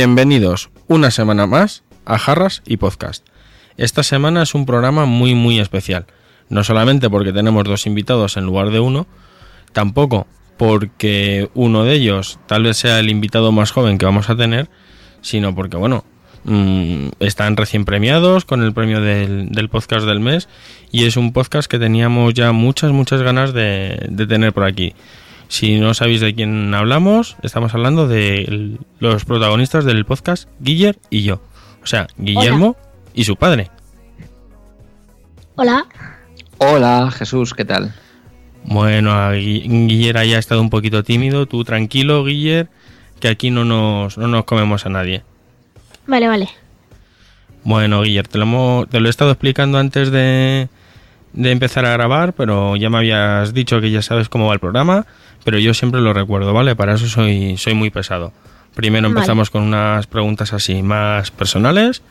Bienvenidos una semana más a Jarras y Podcast. Esta semana es un programa muy muy especial. No solamente porque tenemos dos invitados en lugar de uno, tampoco porque uno de ellos tal vez sea el invitado más joven que vamos a tener, sino porque, bueno, mm, están recién premiados con el premio del, del podcast del mes y es un podcast que teníamos ya muchas, muchas ganas de, de tener por aquí. Si no sabéis de quién hablamos, estamos hablando de los protagonistas del podcast, Guiller y yo. O sea, Guillermo y su padre. Hola. Hola Jesús, ¿qué tal? Bueno, Guiller ahí ha estado un poquito tímido. Tú tranquilo, Guiller, que aquí no nos, no nos comemos a nadie. Vale, vale. Bueno, Guiller, te lo, te lo he estado explicando antes de, de empezar a grabar, pero ya me habías dicho que ya sabes cómo va el programa, pero yo siempre lo recuerdo, ¿vale? Para eso soy, soy muy pesado. Primero Vale. empezamos con unas preguntas así más personales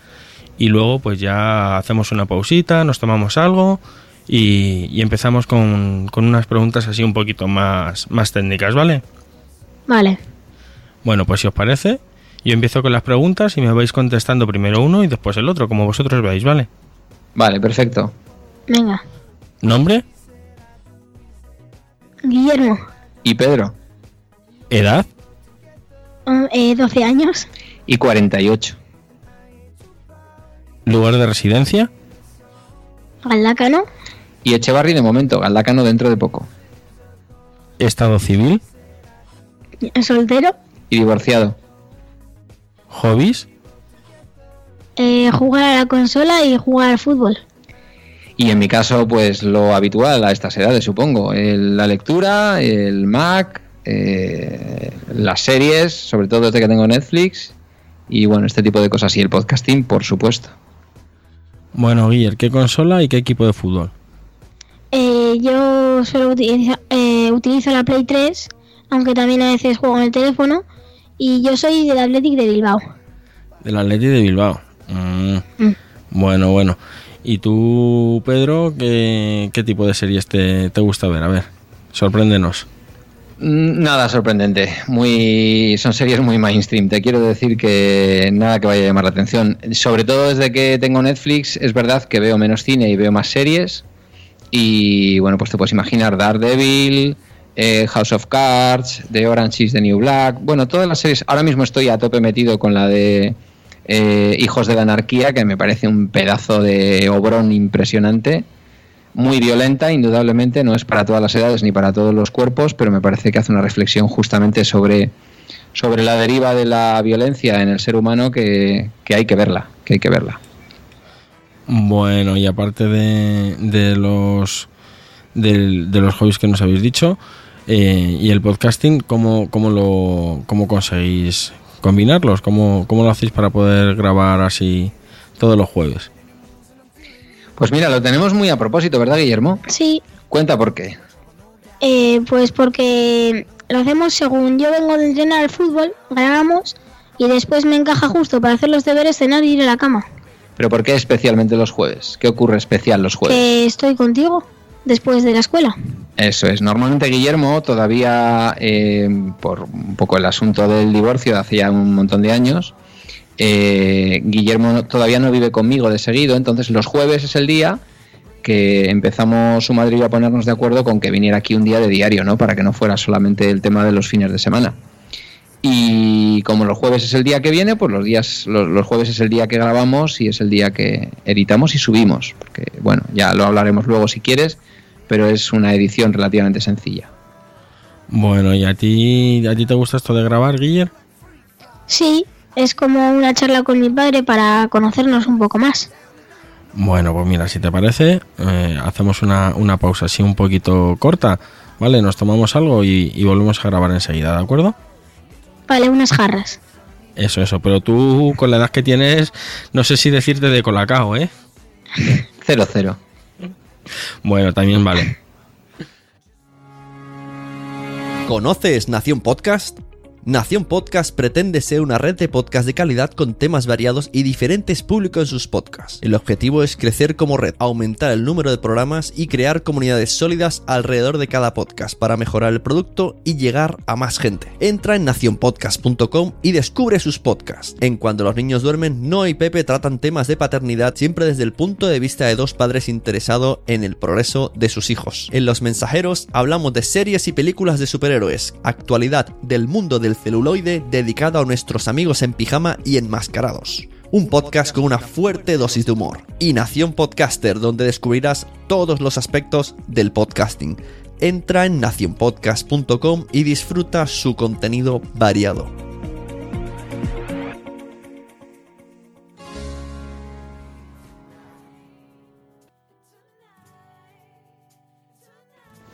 y luego pues ya hacemos una pausita, nos tomamos algo y, y empezamos con, con unas preguntas así un poquito más, más técnicas, ¿vale? Vale. Bueno, pues si os parece, yo empiezo con las preguntas y me vais contestando primero uno y después el otro, como vosotros veáis, ¿vale? Vale, perfecto. Venga. ¿Nombre? Guillermo. ¿Y Pedro? ¿Edad? mm, eh, 12 años. Y 48. ¿Lugar de residencia? Galdácano. Y Echevarri de momento, Galdácano dentro de poco. ¿Estado civil? Soltero. Y divorciado. ¿Hobbies? eh, jugar a la consola y jugar al fútbol. Y en mi caso, pues lo habitual a estas edades, supongo. El- la lectura, el Mac, eh, las series, sobre todo desde que tengo Netflix. Y bueno, este tipo de cosas. Y el podcasting, por supuesto. Bueno, Guiller, ¿qué consola y qué equipo de fútbol? Eh, yo solo utilizo, eh, utilizo la Play 3, aunque también a veces juego en el teléfono. Y yo soy del Athletic de Bilbao. Del Atleti de Bilbao. Mm, Mm. Bueno, bueno. ¿Y tú, Pedro, qué, qué tipo de series te, te gusta ver? A ver, sorpréndenos. Mm, Nada sorprendente, muy son series muy mainstream. Te quiero decir que nada que vaya a llamar la atención. Sobre todo desde que tengo Netflix, es verdad que veo menos cine y veo más series. Y bueno, pues te puedes imaginar Daredevil, eh, House of Cards, The Orange is the New Black. Bueno, todas las series. Ahora mismo estoy a tope metido con la de eh, Hijos de la Anarquía, que me parece un pedazo de obrón impresionante muy violenta, indudablemente, no es para todas las edades ni para todos los cuerpos, pero me parece que hace una reflexión justamente sobre, sobre la deriva de la violencia en el ser humano que, que hay que verla, que hay que verla. Bueno, y aparte de, de los de, los hobbies que nos habéis dicho eh, y el podcasting, ¿cómo, cómo lo cómo conseguís combinarlos? ¿Cómo, ¿Cómo lo hacéis para poder grabar así todos los jueves? Pues mira, lo tenemos muy a propósito, ¿verdad, Guillermo? Sí, Cuenta por qué. eh, pues porque lo hacemos según yo vengo de entrenar al fútbol, grabamos y después me encaja justo para hacer los deberes, cenar y ir a la cama. Pero ¿por qué especialmente los jueves? ¿Qué ocurre especial los jueves? Que estoy contigo después de la escuela. Eso es. Normalmente Guillermo todavía, eh, por un poco el asunto del divorcio de hace ya un montón de años, eh, Guillermo todavía no vive conmigo de seguido, entonces los jueves es el día que empezamos su madre y yo a ponernos de acuerdo con que viniera aquí un día de diario, ¿no? Para que no fuera solamente el tema de los fines de semana. Y como los jueves es el día que viene, pues los días, los, los jueves es el día que grabamos y es el día que editamos y subimos. Porque, bueno, ya lo hablaremos luego si quieres, pero es una edición relativamente sencilla. Bueno, ¿y a ti, a ti te gusta esto de grabar, Guiller? Sí, es como una charla con mi padre para conocernos un poco más. Bueno, pues mira, si te parece, eh, hacemos una, una pausa así un poquito corta ¿vale? Nos tomamos algo y, y volvemos a grabar enseguida, ¿de acuerdo? Vale, unas jarras. Eso, eso. Pero tú, con la edad que tienes, no sé si decirte de colacao, ¿eh? Cero, cero. Bueno, también vale. ¿Conoces Nación Podcast? Nación Podcast pretende ser una red de podcast de calidad con temas variados y diferentes públicos en sus podcasts. El objetivo es crecer como red, aumentar el número de programas y crear comunidades sólidas alrededor de cada podcast para mejorar el producto y llegar a más gente. Entra en nacionpodcast.com y descubre sus podcasts. En Cuando los niños duermen, Noah y Pepe tratan temas de paternidad siempre desde el punto de vista de dos padres interesados en el progreso de sus hijos. En Los Mensajeros hablamos de series y películas de superhéroes, actualidad del mundo del celuloide dedicado a nuestros amigos en pijama y enmascarados. Un podcast con una fuerte dosis de humor. Y Nación Podcaster, donde descubrirás todos los aspectos del podcasting. Entra en nacionpodcast.com y disfruta su contenido variado.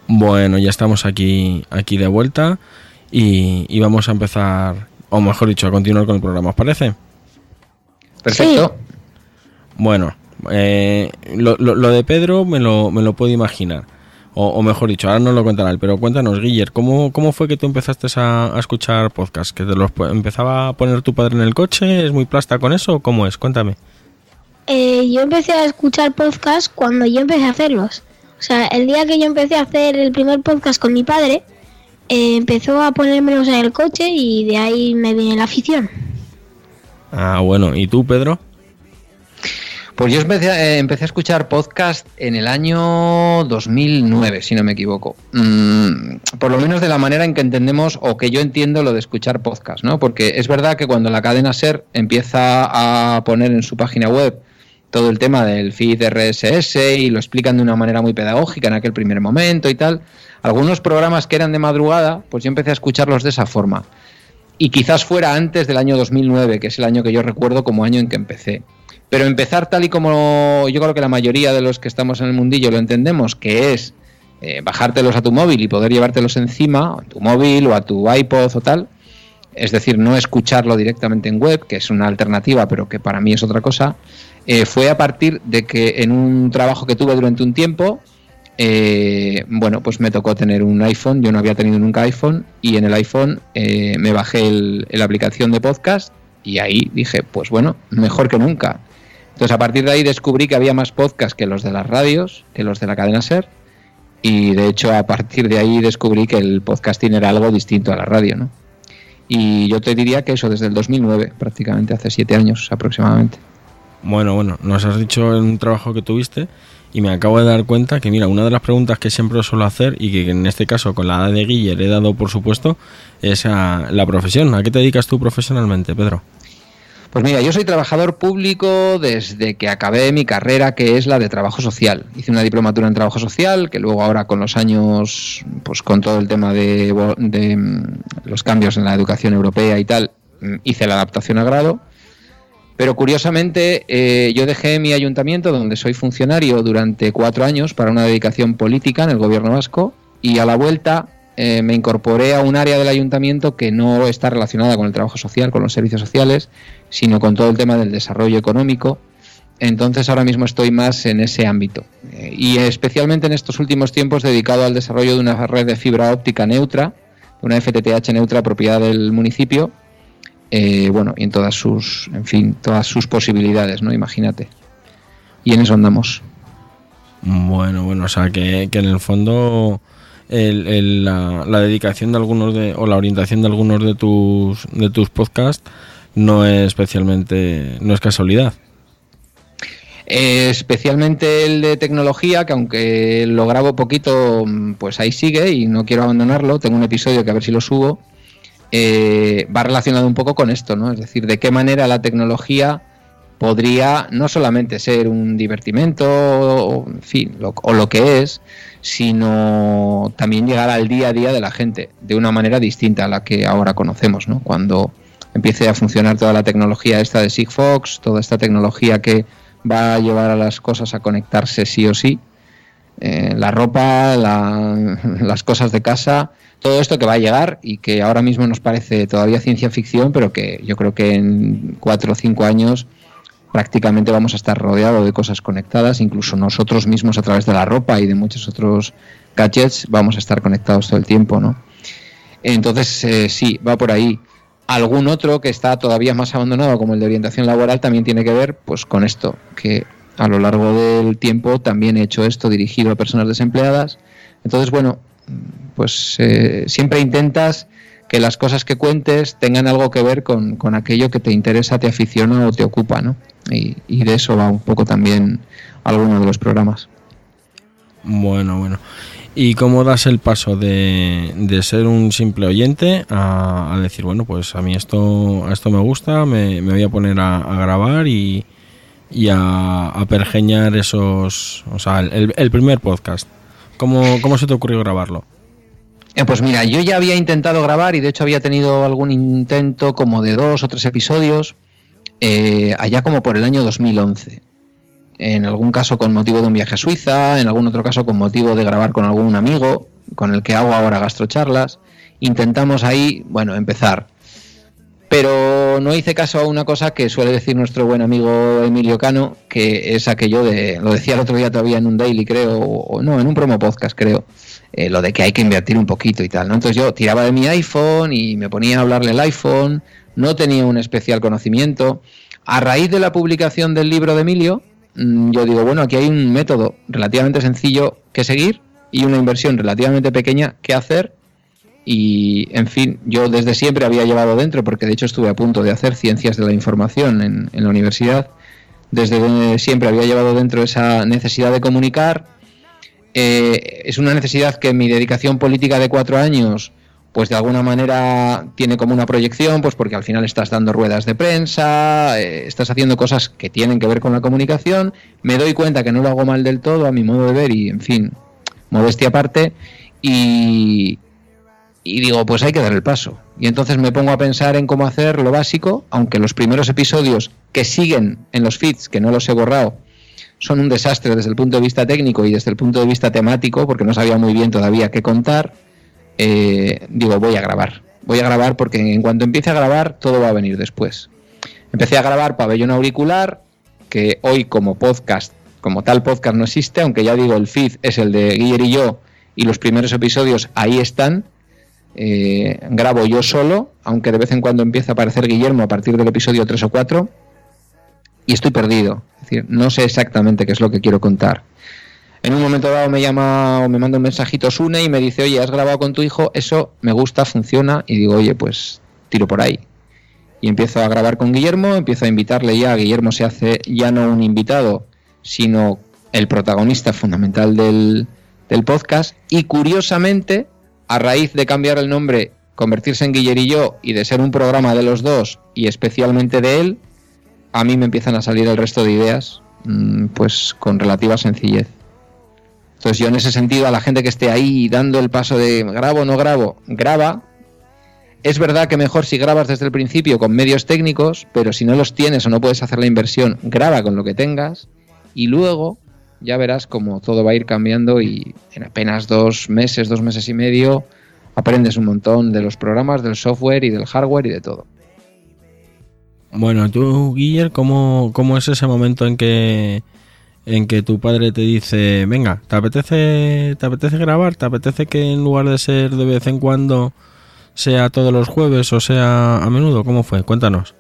Bueno, ya estamos aquí, aquí de vuelta y, y vamos a empezar, o mejor dicho, a continuar con el programa, ¿os parece? Perfecto. Bueno, eh, lo, lo- lo de Pedro me lo, me lo puedo imaginar. O, o mejor dicho, ahora no lo contará él, pero cuéntanos, Guiller, ¿cómo, ¿cómo fue que tú empezaste a, a escuchar podcast? ¿Que te los empezaba a poner tu padre en el coche? ¿Es muy plasta con eso? o ¿Cómo es? Cuéntame. Eh, yo empecé a escuchar podcasts cuando yo empecé a hacerlos. O sea, el día que yo empecé a hacer el primer podcast con mi padre, eh, empezó a ponérmelos en el coche y de ahí me viene la afición. Ah, bueno, ¿y tú, Pedro? Pues yo empecé, a- eh, empecé a escuchar podcast en el año 2009, si no me equivoco. Mm, por lo menos de la manera en que entendemos o que yo entiendo lo de escuchar podcast, ¿no? Porque es verdad que cuando la cadena SER empieza a poner en su página web todo el tema del feed RSS y lo explican de una manera muy pedagógica en aquel primer momento y tal, algunos programas que eran de madrugada, pues yo empecé a escucharlos de esa forma. Y quizás fuera antes del año 2009, que es el año que yo recuerdo como año en que empecé. Pero empezar tal y como yo creo que la mayoría de los que estamos en el mundillo lo entendemos, que es eh, bajártelos a tu móvil y poder llevártelos encima, a tu móvil o a tu iPod o tal, es decir, no escucharlo directamente en web, que es una alternativa, pero que para mí es otra cosa, eh, fue a partir de que en un trabajo que tuve durante un tiempo, eh, bueno, pues me tocó tener un iPhone, yo no había tenido nunca iPhone, y en el iPhone eh, me bajé la aplicación de podcast y ahí dije, pues bueno, mejor que nunca. Entonces a partir de ahí descubrí que había más podcasts que los de las radios, que los de la cadena SER, y de hecho a partir de ahí descubrí que el podcasting era algo distinto a la radio, ¿no? Y yo te diría que eso desde el 2009, prácticamente hace siete años aproximadamente. Bueno, bueno, nos has dicho en un trabajo que tuviste y me acabo de dar cuenta que, mira, una de las preguntas que siempre suelo hacer y que en este caso con la edad de Guiller he dado por supuesto es a la profesión. ¿A qué te dedicas tú profesionalmente, Pedro? Pues mira, yo soy trabajador público desde que acabé mi carrera, que es la de trabajo social. Hice una diplomatura en trabajo social, que luego ahora con los años, pues con todo el tema de, mm, los cambios en la educación europea y tal, mm, hice la adaptación a grado. Pero curiosamente, eh, yo dejé mi ayuntamiento, donde soy funcionario, durante cuatro años para una dedicación política en el gobierno vasco, y a la vuelta eh, me incorporé a un área del ayuntamiento que no está relacionada con el trabajo social, con los servicios sociales, sino con todo el tema del desarrollo económico. Entonces ahora mismo estoy más en ese ámbito. Eh, y especialmente en estos últimos tiempos dedicado al desarrollo de una red de fibra óptica neutra, una FTTH neutra propiedad del municipio, eh, bueno, y en todas sus, en fin, todas sus posibilidades, ¿no? Imagínate. Y en eso andamos. Bueno, bueno, o sea que, que en el fondo la, la dedicación de algunos de, o la orientación de algunos de tus, de tus podcasts no es especialmente, no es casualidad. Especialmente el de tecnología, que aunque lo grabo poquito, pues ahí sigue y no quiero abandonarlo. Tengo un episodio que a ver si lo subo. eh, va relacionado un poco con esto, ¿no? Es decir, de qué manera la tecnología podría no solamente ser un divertimento, o, en fin, o lo que es, sino también llegar al día a día de la gente de una manera distinta a la que ahora conocemos, ¿no? Cuando empiece a funcionar toda la tecnología esta de Sigfox, toda esta tecnología que va a llevar a las cosas a conectarse sí o sí, eh, la ropa, la- las cosas de casa, todo esto que va a llegar y que ahora mismo nos parece todavía ciencia ficción, pero que yo creo que en cuatro o cinco años prácticamente vamos a estar rodeados de cosas conectadas, incluso nosotros mismos a través de la ropa y de muchos otros gadgets vamos a estar conectados todo el tiempo, ¿no? Entonces, eh, sí, va por ahí. Algún otro que está todavía más abandonado, como el de orientación laboral, también tiene que ver pues, con esto, que a lo largo del tiempo también he hecho esto dirigido a personas desempleadas. Entonces, bueno, pues eh, siempre intentas que las cosas que cuentes tengan algo que ver con, con aquello que te interesa, te aficiona o te ocupa, ¿no? Y, y de eso va un poco también alguno de los programas. Bueno, bueno. ¿Y cómo das el paso de, de ser un simple oyente a, a decir, bueno, pues a mí esto, esto me gusta, me, voy a poner a, grabar y, y a, a pergeñar esos... O sea, el, el primer podcast. ¿Cómo, ¿Cómo se te ocurrió grabarlo? Eh, Pues mira, yo ya había intentado grabar y de hecho había tenido algún intento como de dos o tres episodios eh, allá como por el año 2011. En algún caso con motivo de un viaje a Suiza, en algún otro caso con motivo de grabar con algún amigo con el que hago ahora gastrocharlas. Intentamos ahí, bueno, empezar. Pero no hice caso a una cosa que suele decir nuestro buen amigo Emilio Cano, que es aquello de, lo decía el otro día todavía en un daily creo, o no, en un promo podcast creo, eh, lo de que hay que invertir un poquito y tal. ¿no? Entonces yo tiraba de mi iPhone y me ponía a hablarle el iPhone, no tenía un especial conocimiento. A raíz de la publicación del libro de Emilio, yo digo, bueno, aquí hay un método relativamente sencillo que seguir y una inversión relativamente pequeña que hacer. Y, en fin, yo desde siempre había llevado dentro, porque de hecho estuve a punto de hacer ciencias de la información en, en la universidad, desde siempre había llevado dentro esa necesidad de comunicar, eh, es una necesidad que mi dedicación política de cuatro años, pues de alguna manera tiene como una proyección, pues porque al final estás dando ruedas de prensa, eh, estás haciendo cosas que tienen que ver con la comunicación, me doy cuenta que no lo hago mal del todo a mi modo de ver y, en fin, modestia aparte, y, y digo, pues hay que dar el paso. Y entonces me pongo a pensar en cómo hacer lo básico, aunque los primeros episodios que siguen en los feeds, que no los he borrado, son un desastre desde el punto de vista técnico y desde el punto de vista temático, porque no sabía muy bien todavía qué contar, eh, digo, voy a grabar. Voy a grabar porque en cuanto empiece a grabar, todo va a venir después. Empecé a grabar pabellón auricular, que hoy como podcast, como tal podcast no existe, aunque ya digo, el feed es el de Guiller y yo, y los primeros episodios ahí están. Eh, grabo yo solo, aunque de vez en cuando empieza a aparecer Guillermo a partir del episodio 3 o 4 y estoy perdido. Es decir, no sé exactamente qué es lo que quiero contar. En un momento dado me llama o me manda un mensajito Sune y me dice, oye, ¿has grabado con tu hijo? Eso me gusta, funciona. Y digo, oye, pues tiro por ahí. Y empiezo a grabar con Guillermo, empiezo a invitarle ya. Guillermo se hace ya no un invitado, sino el protagonista fundamental del, del podcast. Y curiosamente, a raíz de cambiar el nombre, convertirse en Guiller y y de ser un programa de los dos, y especialmente de él, a mí me empiezan a salir el resto de ideas, mm, pues con relativa sencillez. Entonces yo en ese sentido a la gente que esté ahí dando el paso de grabo no grabo, graba. Es verdad que mejor si grabas desde el principio con medios técnicos, pero si no los tienes o no puedes hacer la inversión, graba con lo que tengas y luego ya verás cómo todo va a ir cambiando y en apenas dos meses, dos meses y medio, aprendes un montón de los programas, del software y del hardware y de todo. Bueno, tú, Guiller, ¿cómo, ¿cómo es ese momento en que en que tu padre te dice, venga, ¿te apetece, ¿te apetece grabar? ¿Te apetece que en lugar de ser de vez en cuando sea todos los jueves o sea a menudo? ¿Cómo fue? Cuéntanos.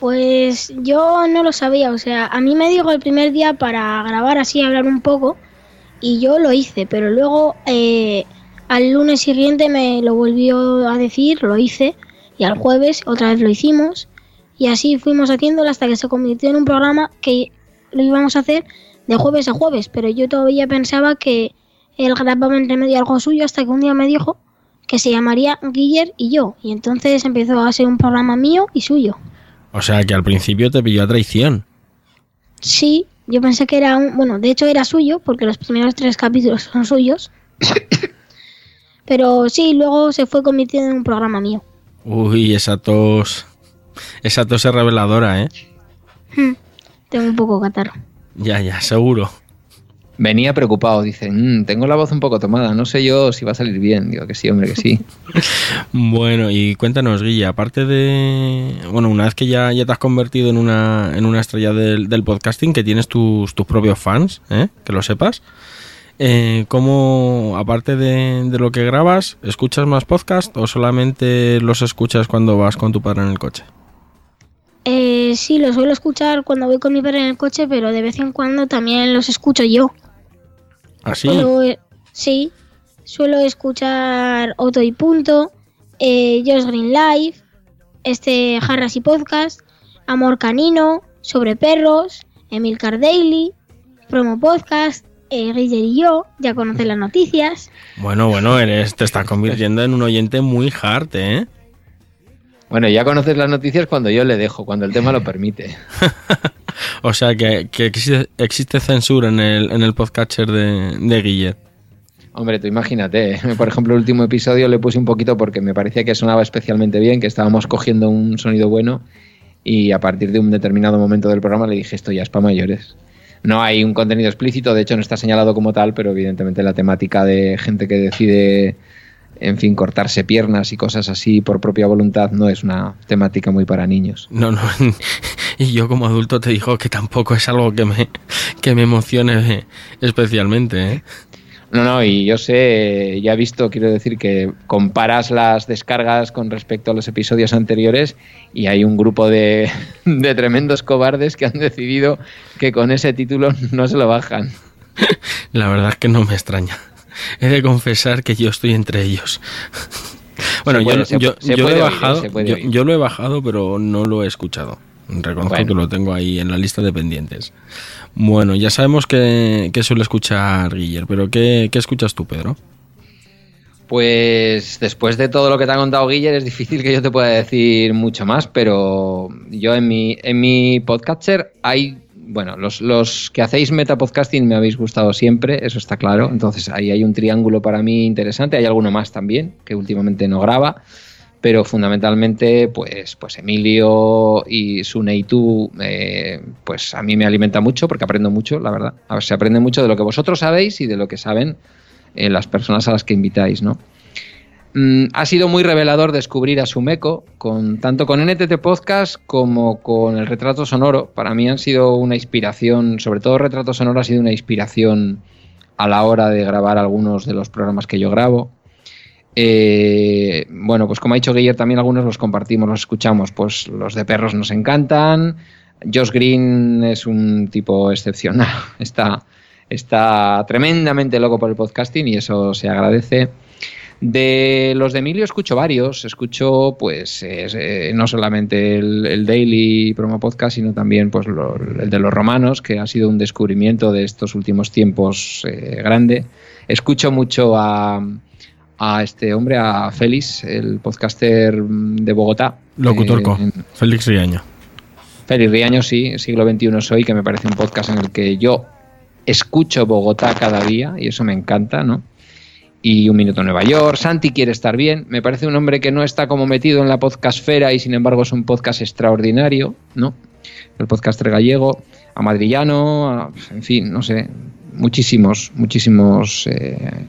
Pues yo no lo sabía, o sea, a mí me dijo el primer día para grabar así, hablar un poco, y yo lo hice, pero luego eh, al lunes siguiente me lo volvió a decir, lo hice, y al jueves otra vez lo hicimos, y así fuimos haciéndolo hasta que se convirtió en un programa que lo íbamos a hacer de jueves a jueves, pero yo todavía pensaba que él grababa entre medio algo suyo hasta que un día me dijo que se llamaría Guiller y yo, y entonces empezó a ser un programa mío y suyo. O sea que al principio te pilló a traición. Sí, yo pensé que era un... Bueno, de hecho era suyo, porque los primeros tres capítulos son suyos. Pero sí, luego se fue convirtiendo en un programa mío. Uy, esa tos. Esa tos es reveladora, ¿eh? Hmm, Tengo un poco catarro. Ya, ya, seguro. venía preocupado. Dice, "Mm, tengo la voz un poco tomada, no sé yo si va a salir bien. Digo que sí, hombre, que sí. Bueno, y cuéntanos, Guilla, aparte de. Bueno, una vez que ya, ya te has convertido en una, en una estrella del, del podcasting, que tienes tus, tus propios fans, ¿eh? que lo sepas. Eh, ¿Cómo, aparte de, de lo que grabas, escuchas más podcast o solamente los escuchas cuando vas con tu padre en el coche? Eh, sí, lo suelo escuchar cuando voy con mi padre en el coche, pero de vez en cuando también los escucho yo. Así. Suelo, eh, sí, suelo escuchar Otto y Punto, eh, Josh Green Live, este Jarras y Podcast, Amor Canino, Sobre Perros, Emilcar Daily, Promo Podcast, eh, y yo, ya conocen las noticias. Bueno, bueno, eres, te estás convirtiendo en un oyente muy hard, ¿eh? Bueno, ya conoces las noticias cuando yo le dejo, cuando el tema lo permite. O sea que, que existe, existe censura en el, en el podcatcher de, de Guille. Hombre, tú imagínate, ¿eh? por ejemplo, el último episodio le puse un poquito porque me parecía que sonaba especialmente bien, que estábamos cogiendo un sonido bueno y a partir de un determinado momento del programa le dije esto ya es para mayores. No hay un contenido explícito, de hecho no está señalado como tal, pero evidentemente la temática de gente que decide, en fin, cortarse piernas y cosas así por propia voluntad no es una temática muy para niños. No, no. Y yo como adulto te digo que tampoco es algo que me, que me emocione especialmente, ¿eh? No, no, y yo sé, ya he visto, quiero decir que comparas las descargas con respecto a los episodios anteriores y hay un grupo de, de tremendos cobardes que han decidido que con ese título no se lo bajan. La verdad es que no me extraña. He de confesar que yo estoy entre ellos. Bueno, yo, lo he bajado, yo lo he pero no lo he escuchado. Reconozco Bueno. que lo tengo ahí en la lista de pendientes. Bueno, ya sabemos que, que suele escuchar Guiller, pero ¿qué, qué escuchas tú, Pedro? Pues después de todo lo que te ha contado Guiller es difícil que yo te pueda decir mucho más, pero yo en mi, en mi podcatcher hay, bueno, los, los que hacéis metapodcasting me habéis gustado siempre, eso está claro, entonces ahí hay un triángulo para mí interesante, hay alguno más también que últimamente no graba, pero fundamentalmente pues, pues Emilio y Sune y eh, pues a mí me alimenta mucho porque aprendo mucho, la verdad, a ver, se aprende mucho de lo que vosotros sabéis y de lo que saben eh, las personas a las que invitáis, ¿no? Mm, ha sido muy revelador descubrir a Sumeco, con, tanto con NTT Podcast como con el retrato sonoro. Para mí han sido una inspiración, sobre todo el retrato sonoro ha sido una inspiración a la hora de grabar algunos de los programas que yo grabo. Eh, bueno, pues como ha dicho Guiller, también algunos los compartimos, los escuchamos. Pues los de perros nos encantan. Josh Green es un tipo excepcional. Está, está tremendamente loco por el podcasting y eso se agradece. De los de Emilio escucho varios, escucho pues eh, no solamente el, el Daily Promo Podcast, sino también pues lo- el de los romanos, que ha sido un descubrimiento de estos últimos tiempos eh, grande. Escucho mucho a, a este hombre, a Félix, el podcaster de Bogotá. Locutorco, Eh, Félix Riaño. Félix Riaño, sí, siglo XXI soy, que me parece un podcast en el que yo escucho Bogotá cada día y eso me encanta, ¿no? Y Un Minuto en Nueva York, Santi quiere estar bien, me parece un hombre que no está como metido en la podcastfera y sin embargo es un podcast extraordinario, ¿no? El podcaster gallego, a Madrillano, en fin, no sé, muchísimos, muchísimos... eh,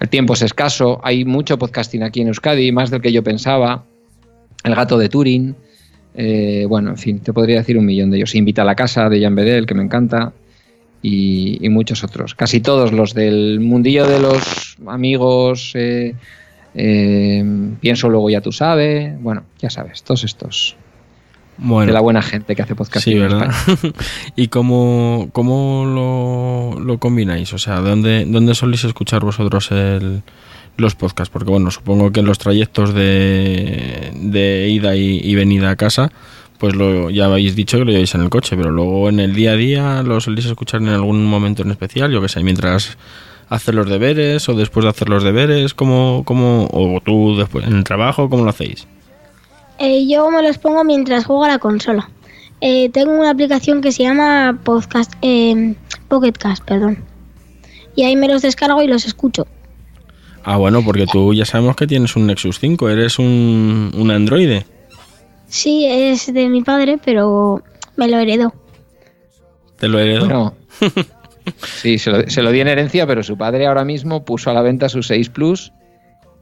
el tiempo es escaso, hay mucho podcasting aquí en Euskadi, más del que yo pensaba. El gato de Turing, eh, bueno, en fin, te podría decir un millón de ellos. Invita a la casa de Jan Bedel, que me encanta, y, y muchos otros. Casi todos los del mundillo de los amigos, eh, eh, pienso luego ya tú sabes, bueno, ya sabes, todos estos. Bueno, De la buena gente que hace podcast. sí, en ¿verdad? España. ¿Y cómo, cómo lo, lo combináis? O sea, ¿dónde, ¿dónde soléis escuchar vosotros el, los podcasts? Porque bueno, supongo que en los trayectos de, de ida y, y venida a casa, pues lo, ya habéis dicho que lo lleváis en el coche, pero luego en el día a día lo soléis escuchar en algún momento en especial, yo que sé, mientras hacer los deberes o después de hacer los deberes, ¿cómo, cómo, o tú después en el trabajo, ¿cómo lo hacéis? Eh, yo me los pongo mientras juego a la consola. Eh, tengo una aplicación que se llama Podcast, eh, Pocket Cast, perdón. Y ahí me los descargo y los escucho. Ah, bueno, porque tú ya sabemos que tienes un Nexus 5, eres un, un androide. Sí, es de mi padre, pero me lo heredó. Te lo heredó. Bueno, Sí, se lo, se lo di en herencia, pero su padre ahora mismo puso a la venta su 6 Plus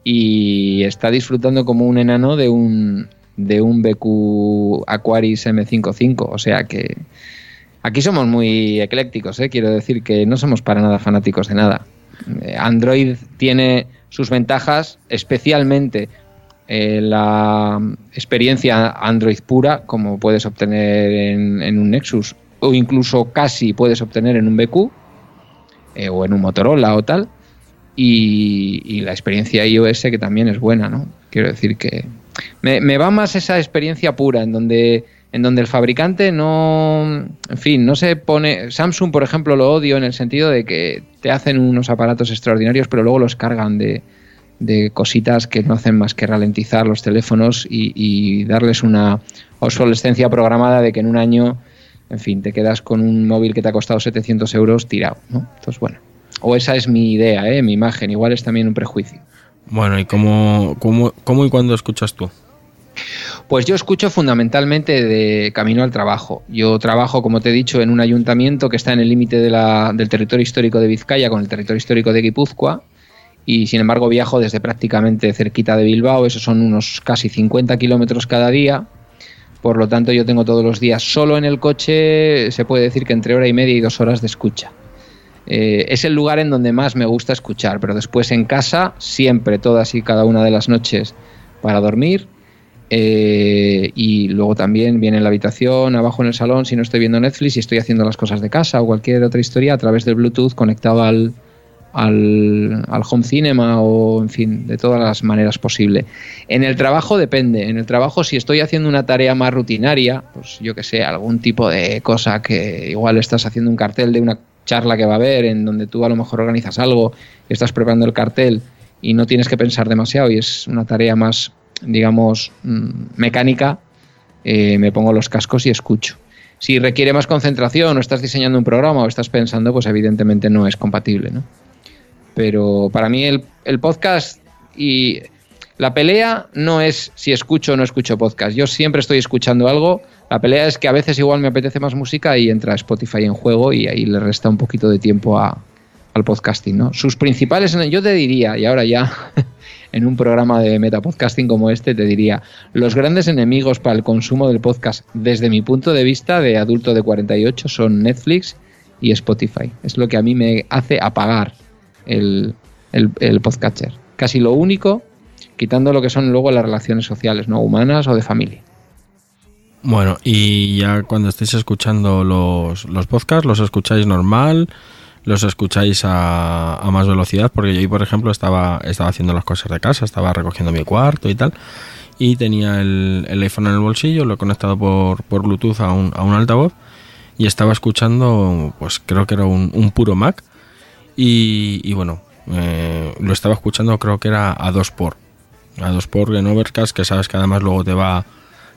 y está disfrutando como un enano de un, de un BQ Aquaris M55. O sea que aquí somos muy eclécticos, ¿eh? quiero decir que no somos para nada fanáticos de nada. Eh, Android tiene sus ventajas, especialmente eh, la experiencia Android pura, como puedes obtener en, un Nexus, o incluso casi puedes obtener en un BQ, eh, o en un Motorola o tal, y, y la experiencia iOS que también es buena, ¿no? Quiero decir que me, me va más esa experiencia pura, en donde en donde el fabricante no, en fin, no se pone. Samsung, por ejemplo, lo odio en el sentido de que te hacen unos aparatos extraordinarios, pero luego los cargan de, de cositas que no hacen más que ralentizar los teléfonos y, y darles una obsolescencia programada de que en un año, en fin, te quedas con un móvil que te ha costado 700 euros tirado, ¿no? Entonces, bueno, o esa es mi idea, ¿eh? mi imagen, igual es también un prejuicio. Bueno, ¿y cómo, cómo, cómo y cuándo escuchas tú? Pues yo escucho fundamentalmente de camino al trabajo. Yo trabajo, como te he dicho, en un ayuntamiento que está en el límite de del territorio histórico de Vizcaya con el territorio histórico de Guipúzcoa y sin embargo viajo desde prácticamente cerquita de Bilbao, esos son unos casi 50 kilómetros cada día. Por lo tanto, yo tengo todos los días solo en el coche, se puede decir que entre hora y media y dos horas de escucha. Eh, es el lugar en donde más me gusta escuchar, pero después en casa, siempre, todas y cada una de las noches para dormir. Eh, y luego también viene en la habitación, abajo en el salón, si no estoy viendo Netflix y estoy haciendo las cosas de casa o cualquier otra historia a través del Bluetooth conectado al, al, al home cinema o en fin, de todas las maneras posible. En el trabajo depende, en el trabajo si estoy haciendo una tarea más rutinaria, pues yo que sé, algún tipo de cosa que igual estás haciendo un cartel de una charla que va a haber en donde tú a lo mejor organizas algo estás preparando el cartel y no tienes que pensar demasiado y es una tarea más, digamos, mm, mecánica, eh, me pongo los cascos y escucho. Si requiere más concentración o estás diseñando un programa o estás pensando, pues evidentemente no es compatible, ¿no? Pero para mí el, podcast y la pelea no es si escucho o no escucho podcast. Yo siempre estoy escuchando algo. La pelea es que a veces igual me apetece más música y entra Spotify en juego y ahí le resta un poquito de tiempo al podcasting, ¿no? Sus principales, yo te diría, y ahora ya en un programa de metapodcasting como este, te diría, los grandes enemigos para el consumo del podcast, desde mi punto de vista de adulto de 48, son Netflix y Spotify. Es lo que a mí me hace apagar el, el, el podcatcher. Casi lo único, quitando lo que son luego las relaciones sociales, ¿no? Humanas o de familia. Bueno, y ya cuando estéis escuchando los, los podcasts, ¿los escucháis normal? ¿Los escucháis a, a más velocidad? Porque yo por ejemplo, estaba, estaba haciendo las cosas de casa, estaba recogiendo mi cuarto y tal, y tenía el, el iPhone en el bolsillo, lo he conectado por, por Bluetooth a un, a un altavoz, y estaba escuchando, pues creo que era un, un puro Mac, y, bueno, eh, lo estaba escuchando creo que era a 2 por a 2 por en Overcast, que sabes que además luego te va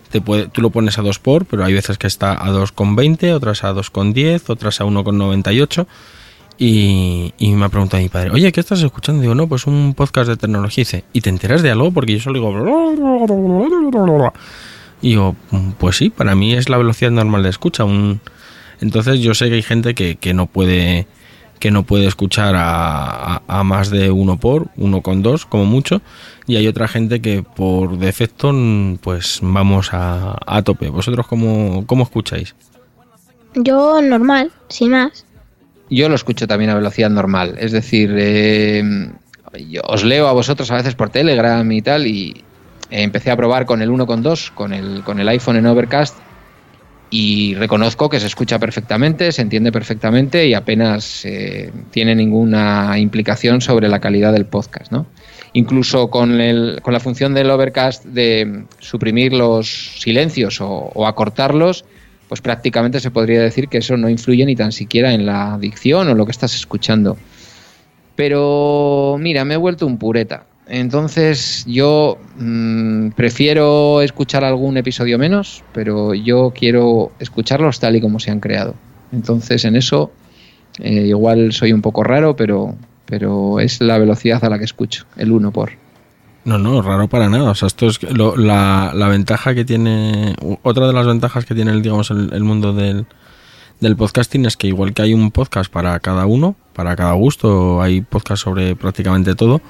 te tú lo pones a 2 por, pero hay veces que está a 2,20, otras a 2,10, otras a 1,98. Y, y me ha preguntado mi padre, oye, ¿qué estás escuchando? Digo, no, pues un podcast de tecnología. Y dice, ¿y te enteras de algo? Porque yo solo digo... Y digo, pues sí, para mí es la velocidad normal de escucha. Un... Entonces yo sé que hay gente que, que no puede que no puede escuchar a, a, a más de uno por, uno con dos, como mucho, y hay otra gente que por defecto, pues vamos a, a tope. ¿Vosotros cómo, cómo escucháis? Yo normal, sin más. Yo lo escucho también a velocidad normal. Es decir, eh, yo os leo a vosotros a veces por Telegram y tal, y empecé a probar con el 1.2, con el, con el iPhone en Overcast, y reconozco que se escucha perfectamente, se entiende perfectamente y apenas eh, tiene ninguna implicación sobre la calidad del podcast, ¿no? Incluso con, el, con la función del Overcast de suprimir los silencios o, o acortarlos, pues prácticamente se podría decir que eso no influye ni tan siquiera en la dicción o lo que estás escuchando. Pero mira, me he vuelto un pureta. Entonces yo mmm, prefiero escuchar algún episodio menos, pero yo quiero escucharlos tal y como se han creado. Entonces en eso eh, igual soy un poco raro, pero, pero es la velocidad a la que escucho, el 1 por. No, no, raro para nada. O sea, esto es lo, la, la, ventaja que tiene, otra de las ventajas que tiene, digamos, el, el mundo del, del podcasting es que igual que hay un podcast para cada uno, para cada gusto, hay podcast sobre prácticamente todo,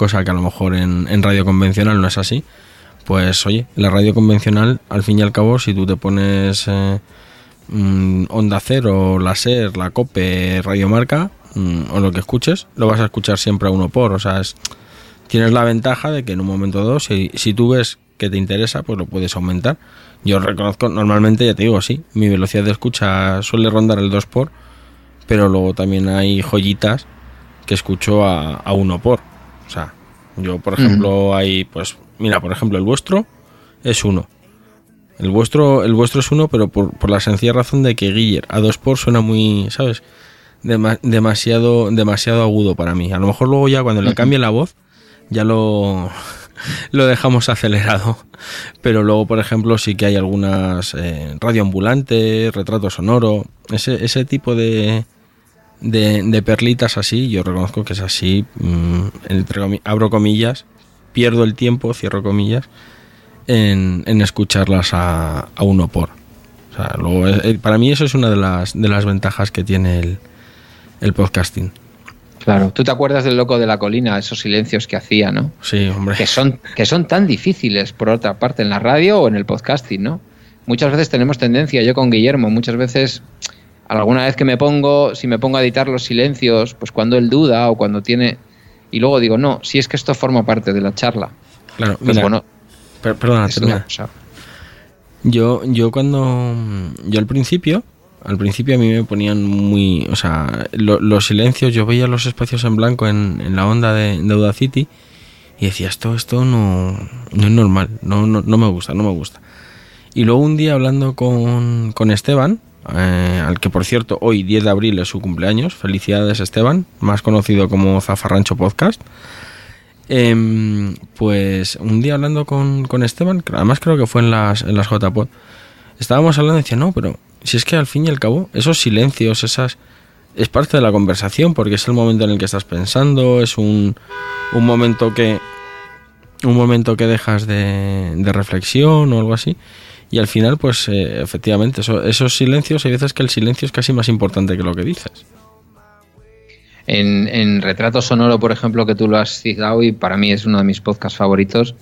cosa que a lo mejor en, radio convencional no es así. Pues oye, la radio convencional, al fin y al cabo, si tú te pones eh, mm, Onda Cero, la SER, la COPE, Radio Marca, mm, o lo que escuches, lo vas a escuchar siempre a uno por. O sea, es, tienes la ventaja de que en un momento dado, si, si tú ves que te interesa, pues lo puedes aumentar. Yo reconozco, normalmente, ya te digo, sí, mi velocidad de escucha suele rondar el 2 por, pero luego también hay joyitas que escucho a, a 1 por. O sea, yo, por ejemplo, hay, pues, mira, por ejemplo, el vuestro es 1. El vuestro, el vuestro es 1, pero por, por, la sencilla razón de que Guiller a 2 por suena muy, ¿sabes? Dema demasiado, demasiado agudo para mí. A lo mejor luego ya cuando le cambie la voz, ya lo, lo dejamos acelerado. Pero luego, por ejemplo, sí que hay algunas eh, radioambulantes, retrato sonoro, ese, ese tipo de, de, de, perlitas así, yo reconozco que es así, mmm, entre, abro comillas, pierdo el tiempo, cierro comillas, en, en escucharlas a, a, uno por. O sea, luego, eh, para mí eso es una de las, de las ventajas que tiene el, el podcasting. Claro, tú te acuerdas del loco de la colina, esos silencios que hacía, ¿no? Sí, hombre. Que son, que son tan difíciles, por otra parte, en la radio o en el podcasting, ¿no? Muchas veces tenemos tendencia, yo con Guillermo, muchas veces, alguna vez que me pongo, si me pongo a editar los silencios, pues cuando él duda o cuando tiene... Y luego digo, no, si es que esto forma parte de la charla. Claro, pues mira, bueno, per perdona. Yo, yo cuando... Yo al principio al principio a mí me ponían muy. O sea, lo, los silencios, yo veía los espacios en blanco en, en la onda de, de Audacity y decía, esto, esto no, no es normal, no, no, no, me gusta, no me gusta. Y luego un día hablando con, con Esteban, eh, al que por cierto hoy 10 de abril es su cumpleaños, felicidades Esteban, más conocido como Zafarrancho Podcast. Eh, pues un día hablando con, con Esteban, además creo que fue en las, en las estábamos hablando y decía, no, pero si es que al fin y al cabo, esos silencios, esas. es parte de la conversación, porque es el momento en el que estás pensando, es un, un momento que. un momento que dejas de, de reflexión o algo así. Y al final, pues eh, efectivamente, eso, esos silencios, hay veces que el silencio es casi más importante que lo que dices. En, en, Retrato Sonoro, por ejemplo, que tú lo has citado y para mí es uno de mis podcasts favoritos,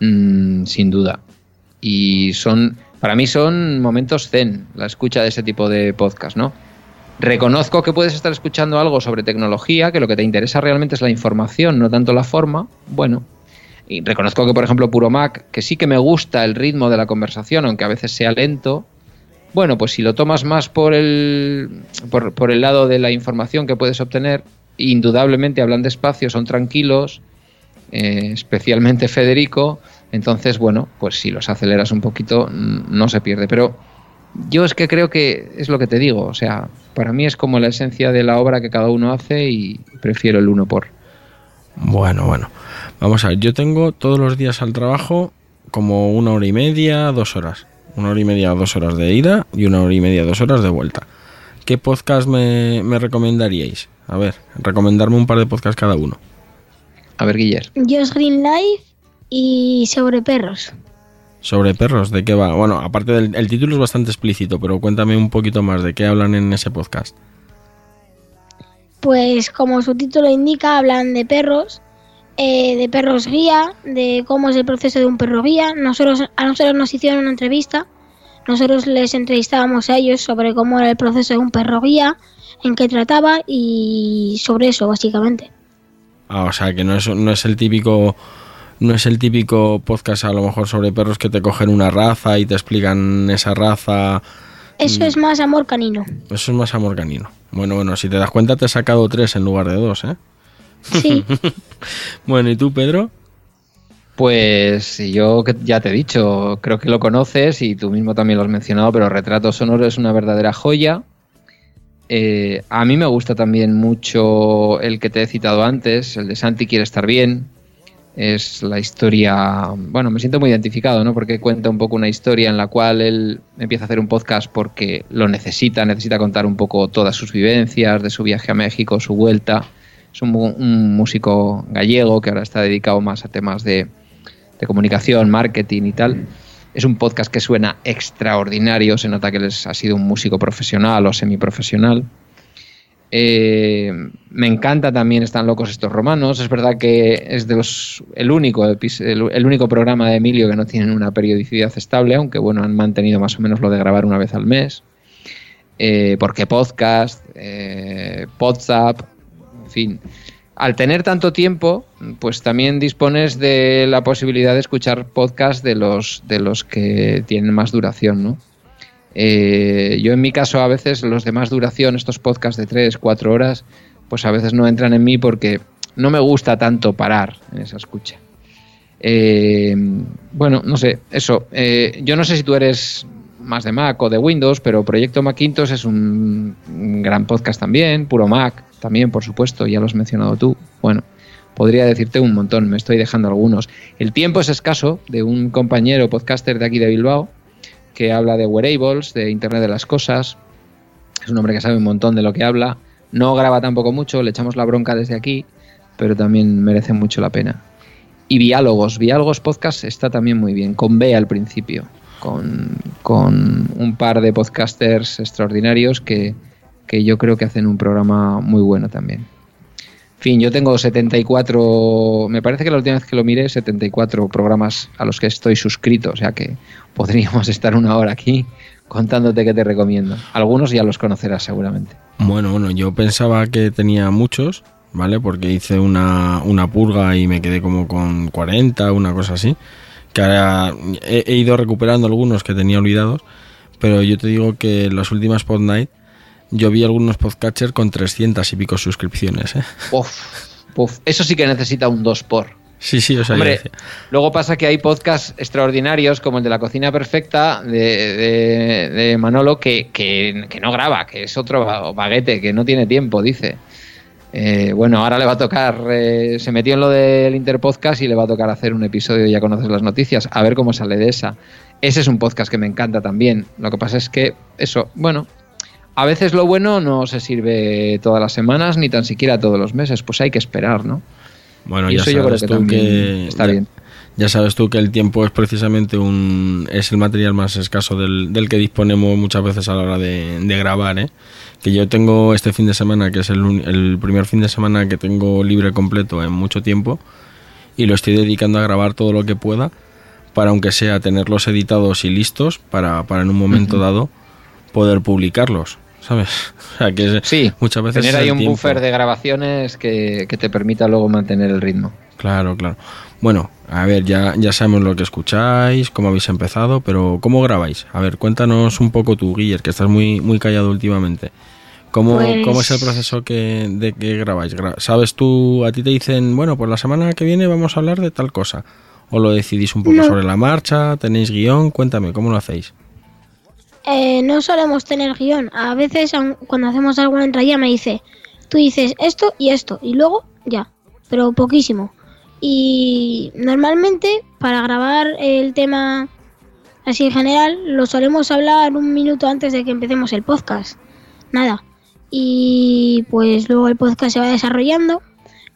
mmm, sin duda. Y son para mí son momentos zen, la escucha de ese tipo de podcast, ¿no? Reconozco que puedes estar escuchando algo sobre tecnología, que lo que te interesa realmente es la información, no tanto la forma. Bueno, y reconozco que, por ejemplo, Puro Mac, que sí que me gusta el ritmo de la conversación, aunque a veces sea lento. Bueno, pues si lo tomas más por el, por, por el lado de la información que puedes obtener, indudablemente hablan despacio, son tranquilos, eh, especialmente Federico. Entonces, bueno, pues si los aceleras un poquito, no se pierde. Pero yo es que creo que es lo que te digo. O sea, para mí es como la esencia de la obra que cada uno hace y prefiero el uno por. Bueno, bueno. Vamos a ver, yo tengo todos los días al trabajo como una hora y media, dos horas. Una hora y media o dos horas de ida y una hora y media, dos horas de vuelta. ¿Qué podcast me, me recomendaríais? A ver, recomendarme un par de podcasts cada uno. A ver, Guiller. Just Green Life y sobre perros. ¿Sobre perros? ¿De qué va? Bueno, aparte del el título es bastante explícito, pero cuéntame un poquito más de qué hablan en ese podcast. Pues como su título indica, hablan de perros, eh, de perros guía, de cómo es el proceso de un perro guía. Nosotros, a nosotros nos hicieron una entrevista, nosotros les entrevistábamos a ellos sobre cómo era el proceso de un perro guía, en qué trataba y sobre eso, básicamente. Ah, o sea, que no es, no es el típico no es el típico podcast a lo mejor sobre perros que te cogen una raza y te explican esa raza. Eso es más amor canino. Eso es más amor canino. Bueno, bueno, si te das cuenta te he sacado tres en lugar de dos, ¿eh? Sí. bueno, ¿y tú, Pedro? Pues yo ya te he dicho, creo que lo conoces y tú mismo también lo has mencionado, pero Retrato Sonoro es una verdadera joya. Eh, a mí me gusta también mucho el que te he citado antes, el de Santi quiere estar bien. Es la historia, bueno, me siento muy identificado, ¿no? Porque cuenta un poco una historia en la cual él empieza a hacer un podcast porque lo necesita, necesita contar un poco todas sus vivencias, de su viaje a México, su vuelta. Es un, un músico gallego que ahora está dedicado más a temas de, de comunicación, marketing y tal. Es un podcast que suena extraordinario, se nota que les ha sido un músico profesional o semiprofesional. Eh, me encanta también Están locos estos romanos. Es verdad que es de los, el, único, el, único programa de Emilio que no tienen una periodicidad estable, aunque bueno, han mantenido más o menos lo de grabar una vez al mes. Eh, porque podcast, eh, WhatsApp, en fin. Al tener tanto tiempo, pues también dispones de la posibilidad de escuchar podcast de los, de los que tienen más duración, ¿no? Eh, yo en mi caso a veces los de más duración, estos podcasts de 3, 4 horas, pues a veces no entran en mí porque no me gusta tanto parar en esa escucha. Eh, bueno, no sé, eso. Eh, yo no sé si tú eres más de Mac o de Windows, pero Proyecto Macintosh es un, gran podcast también, puro Mac también, por supuesto, ya lo has mencionado tú. Bueno, podría decirte un montón, me estoy dejando algunos. El tiempo es escaso de un compañero podcaster de aquí de Bilbao, que habla de wearables, de Internet de las Cosas. Es un hombre que sabe un montón de lo que habla. No graba tampoco mucho, le echamos la bronca desde aquí, pero también merece mucho la pena. Y Diálogos, Diálogos Podcast está también muy bien, con B al principio, con, un par de podcasters extraordinarios que, que yo creo que hacen un programa muy bueno también. Fin, yo tengo 74, me parece que la última vez que lo miré, 74 programas a los que estoy suscrito, o sea que podríamos estar una hora aquí contándote que te recomiendo. Algunos ya los conocerás seguramente. Bueno, bueno, yo pensaba que tenía muchos, ¿vale? Porque hice una, una purga y me quedé como con 40, una cosa así. Que ahora he, ido recuperando algunos que tenía olvidados, pero yo te digo que las últimas Pod Night yo vi algunos podcatchers con 300 y pico suscripciones. ¿eh? Uf, Eso sí que necesita un 2 por. Sí, sí, o sea, Hombre, luego pasa que hay podcasts extraordinarios como el de la cocina perfecta de, Manolo que, que, no graba, que es otro baguete, que no tiene tiempo, dice. Eh, bueno, ahora le va a tocar, eh, se metió en lo del Interpodcast y le va a tocar hacer un episodio, ya conoces las noticias, a ver cómo sale de esa. Ese es un podcast que me encanta también. Lo que pasa es que, eso, bueno, a veces lo bueno no se sirve todas las semanas ni tan siquiera todos los meses, pues hay que esperar, ¿no? Bueno, ya sabes tú que está bien. Ya sabes tú que el tiempo es precisamente un es el material más escaso del, que disponemos muchas veces a la hora de, grabar, ¿eh? Que yo tengo este fin de semana, que es el, el primer fin de semana que tengo libre completo en mucho tiempo, y lo estoy dedicando a grabar todo lo que pueda, para aunque sea tenerlos editados y listos, para, para en un momento dado poder publicarlos. ¿Sabes? O sea, que sí, muchas veces tener ahí un buffer de grabaciones que, te permita luego mantener el ritmo. Claro, claro. Bueno, a ver, ya, ya sabemos lo que escucháis, cómo habéis empezado, pero ¿cómo grabáis? A ver, cuéntanos un poco tú, Guiller, que estás muy, muy callado últimamente. ¿Cómo, pues ¿Cómo, es el proceso que, de que grabáis? ¿Sabes tú, a ti te dicen, bueno, pues la semana que viene vamos a hablar de tal cosa? ¿O lo decidís un poco sobre la marcha? ¿Tenéis guion? Cuéntame, ¿cómo lo hacéis? Eh, no solemos tener guion. A veces cuando hacemos algo en raya me dice, tú dices esto y esto y luego ya, pero poquísimo. Y normalmente para grabar el tema así en general lo solemos hablar un minuto antes de que empecemos el podcast. Nada. Y pues luego el podcast se va desarrollando.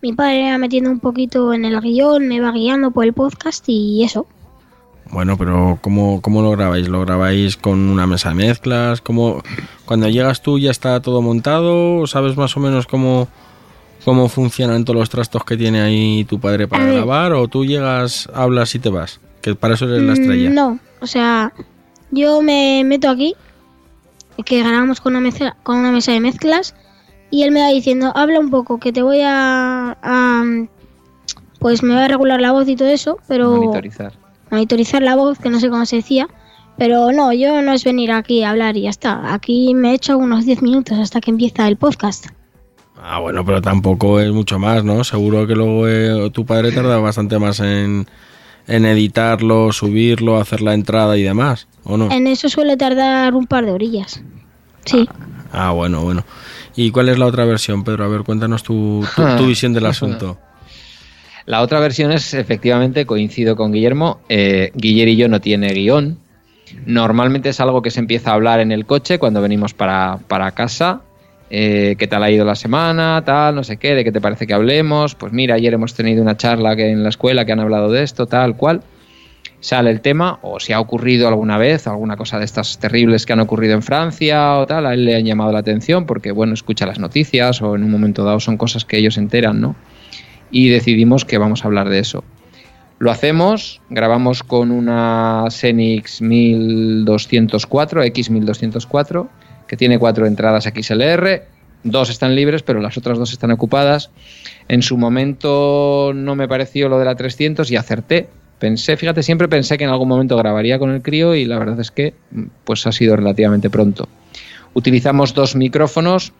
Mi padre va metiendo un poquito en el guion, me va guiando por el podcast y eso. Bueno, pero ¿cómo, ¿cómo, lo grabáis? ¿Lo grabáis con una mesa de mezclas? ¿Cómo, cuando llegas tú ya está todo montado? ¿Sabes más o menos cómo, cómo funcionan todos los trastos que tiene ahí tu padre para grabar? ¿O tú llegas, hablas y te vas? Que para eso eres la estrella. Mm, no, o sea, yo me meto aquí, que grabamos con una, mezcla, con una mesa de mezclas, y él me va diciendo, habla un poco, que te voy a, a pues me va a regular la voz y todo eso, pero... Monitorizar monitorizar la voz, que no sé cómo se decía. Pero no, yo no es venir aquí a hablar y ya está. Aquí me he hecho unos 10 minutos hasta que empieza el podcast. Ah, bueno, pero tampoco es mucho más, ¿no? Seguro que luego eh, tu padre tarda bastante más en, en editarlo, subirlo, hacer la entrada y demás, ¿o no? En eso suele tardar un par de orillas. Sí. Ah, ah bueno, bueno. ¿Y cuál es la otra versión, Pedro? A ver, cuéntanos tu, tu visión del asunto. La otra versión es, efectivamente, coincido con Guillermo, eh, yo no tiene guion. Normalmente es algo que se empieza a hablar en el coche cuando venimos para, casa. Eh, ¿Qué tal ha ido la semana? Tal, no sé qué, de qué te parece que hablemos. Pues mira, ayer hemos tenido una charla que en la escuela que han hablado de esto, tal cual. sale el tema o si ha ocurrido alguna vez alguna cosa de estas terribles que han ocurrido en Francia o tal, a él le han llamado la atención porque, bueno, escucha las noticias o en un momento dado son cosas que ellos enteran, ¿no? Y decidimos que vamos a hablar de eso. Lo hacemos, grabamos con una Xenix 1204, X1204, que tiene cuatro entradas XLR, dos están libres, pero las otras dos están ocupadas. En su momento no me pareció lo de la 300 y acerté. Pensé, fíjate, siempre pensé que en algún momento grabaría con el crío y la verdad es que pues ha sido relativamente pronto. Utilizamos dos micrófonos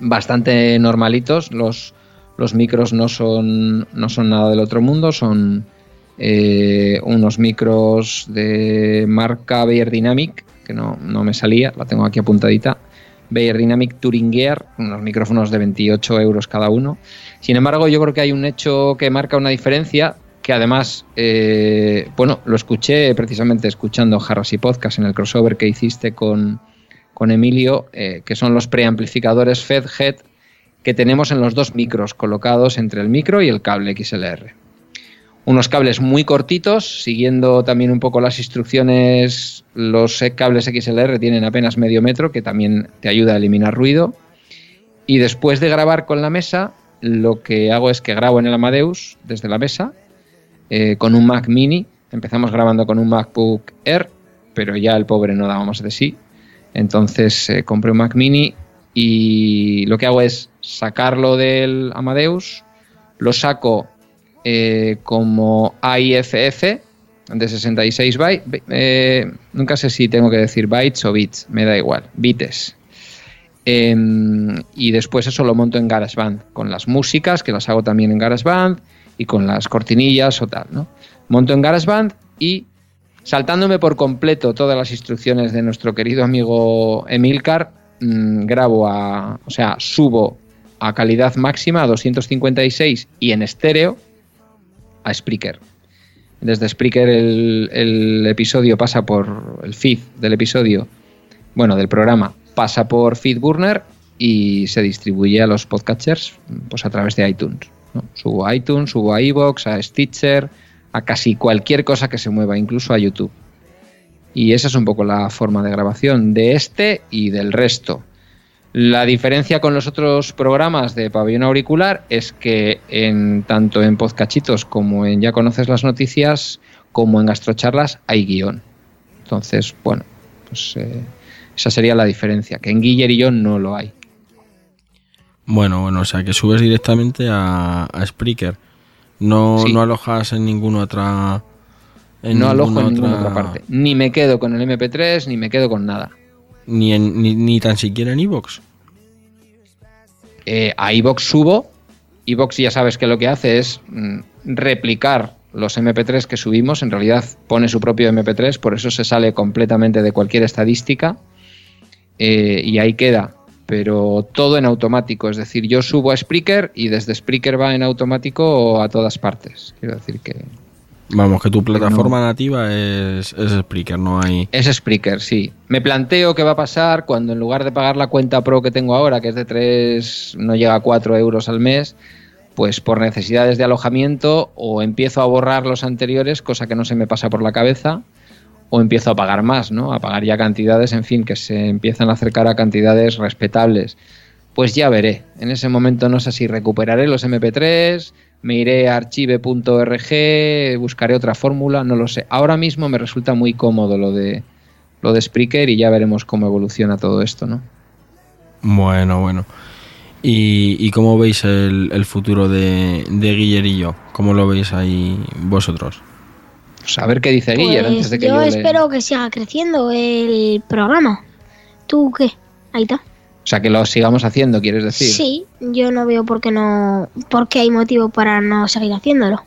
bastante normalitos, los, los micros no son, no son nada del otro mundo, son eh, unos micros de marca Bayer Dynamic, que no, no me salía, la tengo aquí apuntadita. Bayer Dynamic Touring Gear, unos micrófonos de 28 euros cada uno. Sin embargo, yo creo que hay un hecho que marca una diferencia, que además, eh, bueno, lo escuché precisamente escuchando Jarras y Podcast en el crossover que hiciste con, con Emilio, eh, que son los preamplificadores FedHead que tenemos en los dos micros colocados entre el micro y el cable XLR. Unos cables muy cortitos, siguiendo también un poco las instrucciones, los cables XLR tienen apenas medio metro, que también te ayuda a eliminar ruido. Y después de grabar con la mesa, lo que hago es que grabo en el Amadeus desde la mesa eh, con un Mac mini. Empezamos grabando con un MacBook Air, pero ya el pobre no dábamos de sí. Entonces eh, compré un Mac mini y lo que hago es sacarlo del Amadeus, lo saco eh, como AIFF de 66 bytes. Eh, nunca sé si tengo que decir bytes o bits, me da igual, bites. Em, y después eso lo monto en GarageBand con las músicas, que las hago también en GarageBand, y con las cortinillas o tal, ¿no? Monto en GarageBand y saltándome por completo todas las instrucciones de nuestro querido amigo Emilcar, mmm, grabo a, o sea, subo a calidad máxima a 256 y en estéreo a Spreaker. Desde Spreaker el, episodio pasa por el feed del episodio, bueno, del programa, pasa por FeedBurner y se distribuye a los podcatchers pues a través de iTunes. Subo a iTunes, subo a iVoox, a Stitcher, a casi cualquier cosa que se mueva, incluso a YouTube. Y esa es un poco la forma de grabación de este y del resto. La diferencia con los otros programas de pabellón auricular es que en, tanto en Podcachitos como en Ya conoces las noticias, como en Gastrocharlas, hay guion. Entonces, bueno, pues eh, esa sería la diferencia, que en Guiller y yo no lo hay. Bueno, bueno, o sea que subes directamente a, a Spreaker. No, Sí. no alojas en ninguna otra. En no alojo en ninguna otra parte. Ni me quedo con el MP3, ni me quedo con nada. Ni, ni, ni tan siquiera en Evox. Eh, a iVox subo. iVox ya sabes que lo que hace es mm, replicar los MP3 que subimos. En realidad pone su propio MP3, por eso se sale completamente de cualquier estadística. Eh, y ahí queda. Pero todo en automático. Es decir, yo subo a Spreaker y desde Spreaker va en automático a todas partes. Quiero decir que Vamos, que tu plataforma nativa es, es Spreaker, no hay. Es Spreaker, sí. Me planteo qué va a pasar cuando en lugar de pagar la cuenta Pro que tengo ahora, que es de 3, no llega a 4 euros al mes, pues por necesidades de alojamiento o empiezo a borrar los anteriores, cosa que no se me pasa por la cabeza, o empiezo a pagar más, ¿no? A pagar ya cantidades, en fin, que se empiezan a acercar a cantidades respetables. Pues ya veré. En ese momento no sé si recuperaré los MP3, me iré a archive.org, buscaré otra fórmula, no lo sé. Ahora mismo me resulta muy cómodo lo de lo de Spreaker y ya veremos cómo evoluciona todo esto, ¿no? Bueno, bueno. ¿Y, y cómo veis el, el futuro de, de Guiller y yo? ¿Cómo lo veis ahí vosotros? Pues a ver qué dice Guiller Pues antes de que yo yo, le- espero que siga creciendo el programa. ¿Tú qué? Ahí está. O sea, que lo sigamos haciendo, quieres decir. Sí, yo no veo por qué no, por qué hay motivo para no seguir haciéndolo.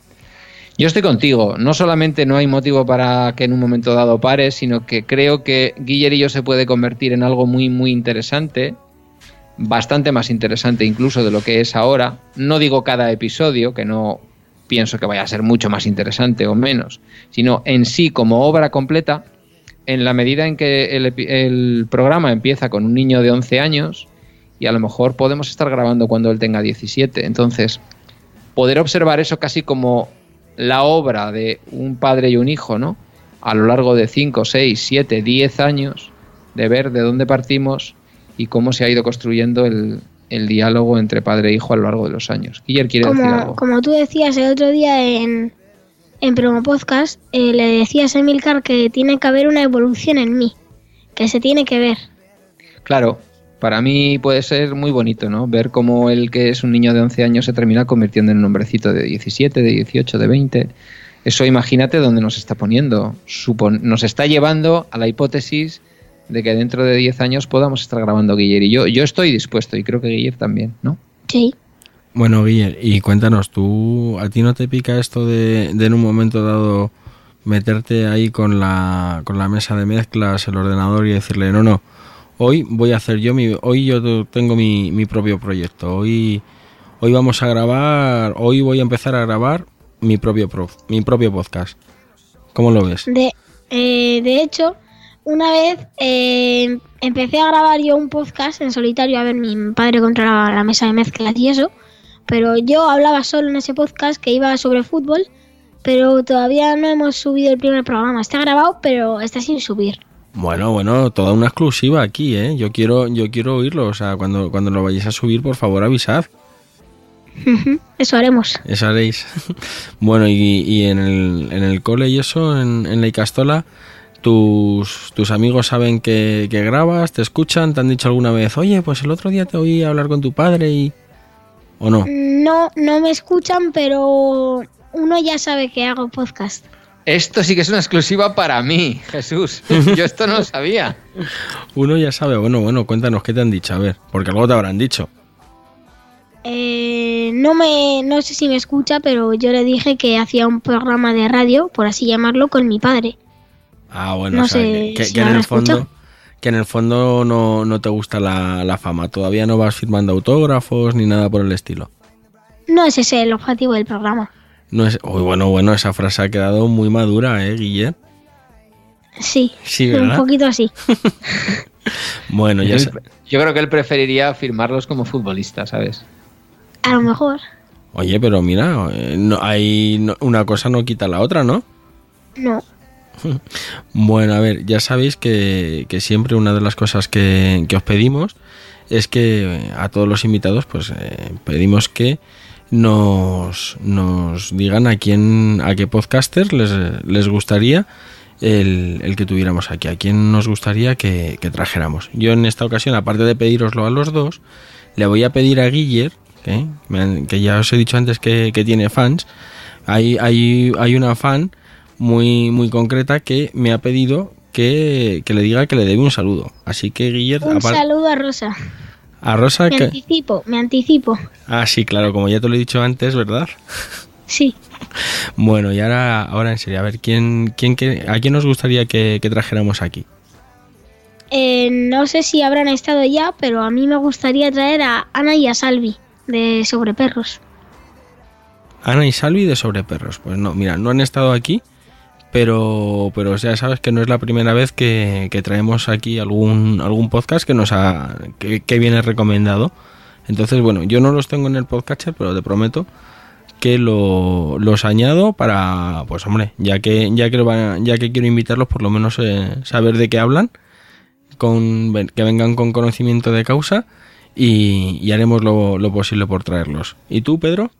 Yo estoy contigo. No solamente no hay motivo para que en un momento dado pare, sino que creo que Guillerillo se puede convertir en algo muy, muy interesante. Bastante más interesante incluso de lo que es ahora. No digo cada episodio, que no pienso que vaya a ser mucho más interesante o menos, sino en sí como obra completa, en la medida en que el, el programa empieza con un niño de 11 años y a lo mejor podemos estar grabando cuando él tenga 17. Entonces, poder observar eso casi como la obra de un padre y un hijo, ¿no? A lo largo de 5, 6, 7, 10 años, de ver de dónde partimos y cómo se ha ido construyendo el, el diálogo entre padre e hijo a lo largo de los años. Guiller quiere decir algo. como tú decías el otro día en, en Promo Podcast, eh, le decías a Emilcar que tiene que haber una evolución en mí, que se tiene que ver. Claro, para mí puede ser muy bonito, ¿no? Ver cómo el que es un niño de 11 años se termina convirtiendo en un hombrecito de 17, de 18, de 20. Eso imagínate dónde nos está poniendo. Supon- nos está llevando a la hipótesis de que dentro de 10 años podamos estar grabando Guiller y yo. Yo estoy dispuesto y creo que Guiller también, ¿no? Sí. Bueno, Guiller, y cuéntanos, ¿tú a ti no te pica esto de, de en un momento dado meterte ahí con la, con la mesa de mezclas, el ordenador y decirle, no, no, hoy voy a hacer yo mi, hoy yo tengo mi, mi propio proyecto, hoy, hoy vamos a grabar, hoy voy a empezar a grabar mi propio prof, mi propio podcast. ¿Cómo lo ves? De, eh, de hecho, una vez eh, empecé a grabar yo un podcast en solitario. A ver, mi padre controlaba la mesa de mezclas y eso. Pero yo hablaba solo en ese podcast que iba sobre fútbol. Pero todavía no hemos subido el primer programa. Está grabado, pero está sin subir. Bueno, bueno, toda una exclusiva aquí, ¿eh? Yo quiero, yo quiero oírlo, o sea, cuando, cuando lo vayáis a subir, por favor, avisad. Eso haremos. Eso haréis. bueno, y, y en, el, en el cole y eso, en, en la Icastola, tus, tus amigos saben que, que grabas, te escuchan, te han dicho alguna vez, oye, pues el otro día te oí hablar con tu padre y... ¿O no? No, no me escuchan, pero uno ya sabe que hago podcast. Esto sí que es una exclusiva para mí, Jesús. Yo esto no lo sabía. Uno ya sabe, bueno, bueno, cuéntanos qué te han dicho, a ver, porque algo te habrán dicho. Eh, no me, no sé si me escucha, pero yo le dije que hacía un programa de radio, por así llamarlo, con mi padre. Ah, bueno, No o sea, sé que, si que en habrá el fondo... escuchado. Que en el fondo no, no te gusta la, la fama, todavía no vas firmando autógrafos ni nada por el estilo. No es ese el objetivo del programa. No es, uy, bueno, bueno, esa frase ha quedado muy madura, ¿eh, Guille? Sí, Sí, un poquito así. Bueno, ya sé. Yo creo que él preferiría firmarlos como futbolista, ¿sabes? A lo mejor. Oye, pero mira, eh, no, hay, no- una cosa no quita la otra, ¿no? No. Bueno, a ver, ya sabéis que, siempre una de las cosas que, os pedimos es que eh, a todos los invitados, pues eh, pedimos que nos, digan a quién, a qué podcasters les, les gustaría el, que tuviéramos aquí, a quién nos gustaría que, trajéramos. Yo en esta ocasión, aparte de pediroslo a los dos, le voy a pedir a Guiller, que ya os he dicho antes que, que tiene fans, hay, hay, hay una fan muy, muy concreta que me ha pedido que, que le diga que le debe un saludo. Así que Guiller, Un saludo a Rosa. a Rosa, Me que... anticipo, me anticipo. Ah, sí, claro, como ya te lo he dicho antes, ¿verdad? Sí. Bueno, y ahora, ahora en serio, a ver, ¿quién, quién, que- ¿a quién nos gustaría que, que trajéramos aquí? Eh, no sé si habrán estado ya, pero a mí me gustaría traer a Ana y a Salvi de Sobre Perros. Ana y Salvi de Sobre Perros. Pues no, mira, no han estado aquí, pero, pero ya sabes que no es la primera vez que, que traemos aquí algún, algún podcast que nos ha, que, viene recomendado. Entonces, bueno, yo no los tengo en el podcatcher, pero te prometo que lo, los añado para, pues hombre, ya que, ya que, ya que quiero invitarlos, por lo menos eh, saber de qué hablan, con, que vengan con conocimiento de causa y, y haremos lo, lo posible por traerlos. ¿Y tú, Pedro?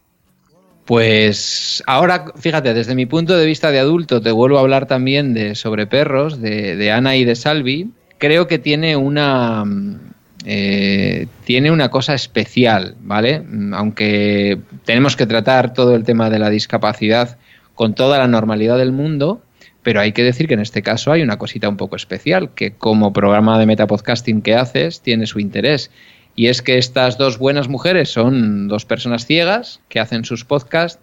Pues ahora, fíjate, desde mi punto de vista de adulto, te vuelvo a hablar también de sobre perros, de, Ana y de Salvi. Creo que tiene una mm, eh, tiene una cosa especial, ¿vale? Mm, Aunque tenemos que tratar todo el tema de la discapacidad con toda la normalidad del mundo, pero hay que decir que en este caso hay una cosita un poco especial, que como programa de metapodcasting que haces tiene su interés. Y es que estas dos buenas mujeres son dos personas ciegas que hacen sus podcasts.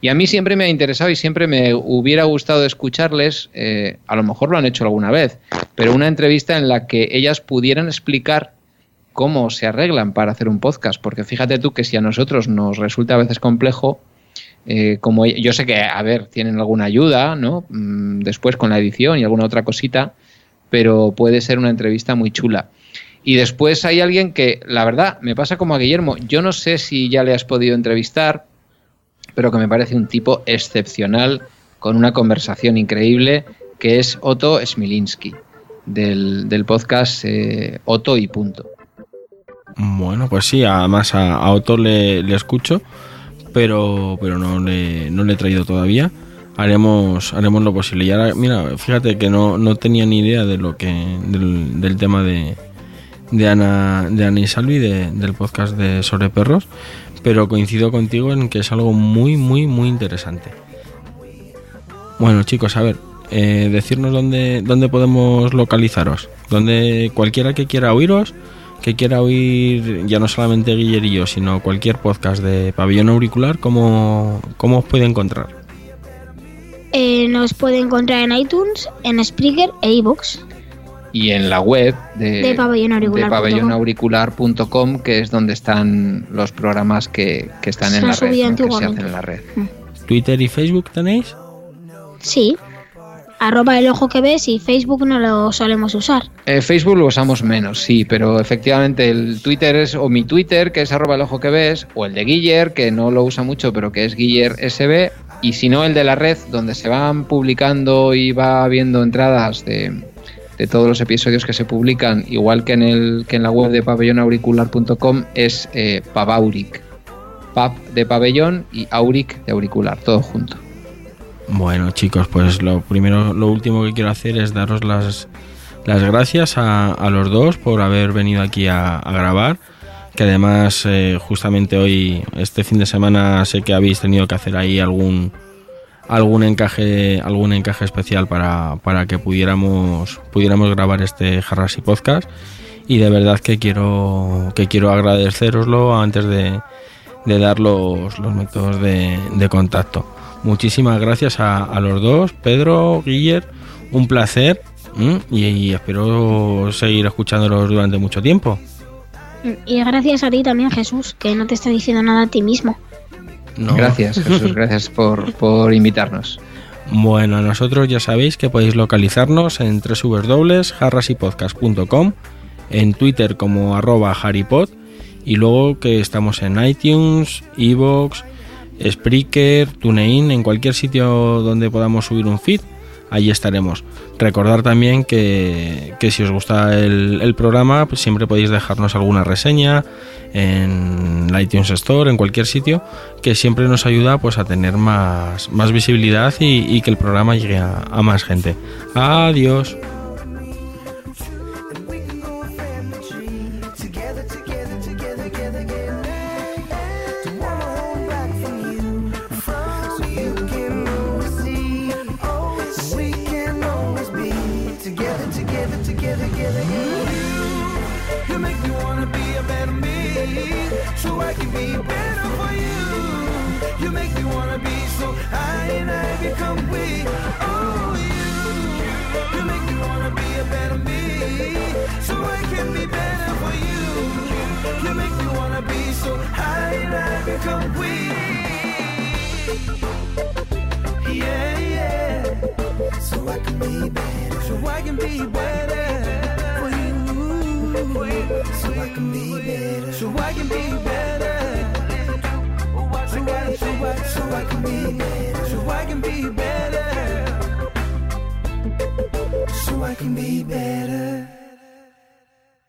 Y a mí siempre me ha interesado y siempre me hubiera gustado escucharles, eh, a lo mejor lo han hecho alguna vez, pero una entrevista en la que ellas pudieran explicar cómo se arreglan para hacer un podcast. Porque fíjate tú que si a nosotros nos resulta a veces complejo, eh, como yo sé que, a ver, tienen alguna ayuda, ¿no? Mm, Después con la edición y alguna otra cosita, pero puede ser una entrevista muy chula. Y después hay alguien que, la verdad, me pasa como a Guillermo. Yo no sé si ya le has podido entrevistar, pero que me parece un tipo excepcional, con una conversación increíble, que es Otto Smilinski, del, del podcast eh, Otto y Punto. Bueno, pues sí, además a, Otto le, le escucho, pero, pero no, le, no le he traído todavía. Haremos, haremos lo posible. Y ahora, mira, fíjate que no, no tenía ni idea de lo que del tema de, de Ana, de Ana y Salvi, de- del podcast de sobre perros, pero coincido contigo en que es algo muy, muy, muy interesante. Bueno, chicos, a ver, eh, decirnos dónde, dónde podemos localizaros. Donde cualquiera que quiera oíros, que quiera oír ya no solamente Guiller y yo, sino cualquier podcast de Pabellón Auricular, ¿cómo, cómo os puede encontrar? Eh, nos puede encontrar en iTunes, en Spreaker e iVoox. Y en la web de, De pabellonauricular.com. que es donde están los programas que, que están Se en la red, que se hacen en la red. ¿Twitter y Facebook tenéis? Sí. Arroba el ojo que ves y Facebook no lo solemos usar. Eh, Facebook lo usamos menos, sí, pero efectivamente el Twitter es o mi Twitter, que es arroba el ojo que ves, o el de Guiller, que no lo usa mucho, pero que es Guiller SB, y si no el de la red, donde se van publicando y va viendo entradas de, de todos los episodios que se publican, igual que en, el, que en la web de pabellonauricular.com, es eh, Pabauric. Pab de pabellón y Auric de auricular, todo junto. Bueno, chicos, pues lo primero, lo último que quiero hacer es daros las, las gracias a, a los dos por haber venido aquí a, a grabar. Que además, eh, justamente hoy, este fin de semana, sé que habéis tenido que hacer ahí algún algún encaje, algún encaje especial para, para que pudiéramos, pudiéramos grabar este Jarras y Podcast. Y de verdad que quiero, que quiero agradeceroslo antes de, de dar los, los métodos de, contacto. Muchísimas gracias a, los dos, Pedro, Guiller, un placer y, y espero seguir escuchándolos durante mucho tiempo. Y gracias a ti también, Jesús, que no te está diciendo nada a ti mismo. No. Gracias, Jesús, gracias por, por invitarnos. Bueno, a nosotros ya sabéis que podéis localizarnos en www.harrasypodcast.com, en Twitter como arroba harrypod y luego que estamos en iTunes, Evox, Spreaker, TuneIn, en cualquier sitio donde podamos subir un feed, allí estaremos. Recordar también que, que si os gusta el, programa, pues siempre podéis dejarnos alguna reseña en iTunes Store, en cualquier sitio, que siempre nos ayuda pues a tener más, más visibilidad y, y que el programa llegue a, a más gente. Adiós. Can be better for you. So I can be better. So I can be better. So I, so I, so I can be better. So I can be better. So I can be better.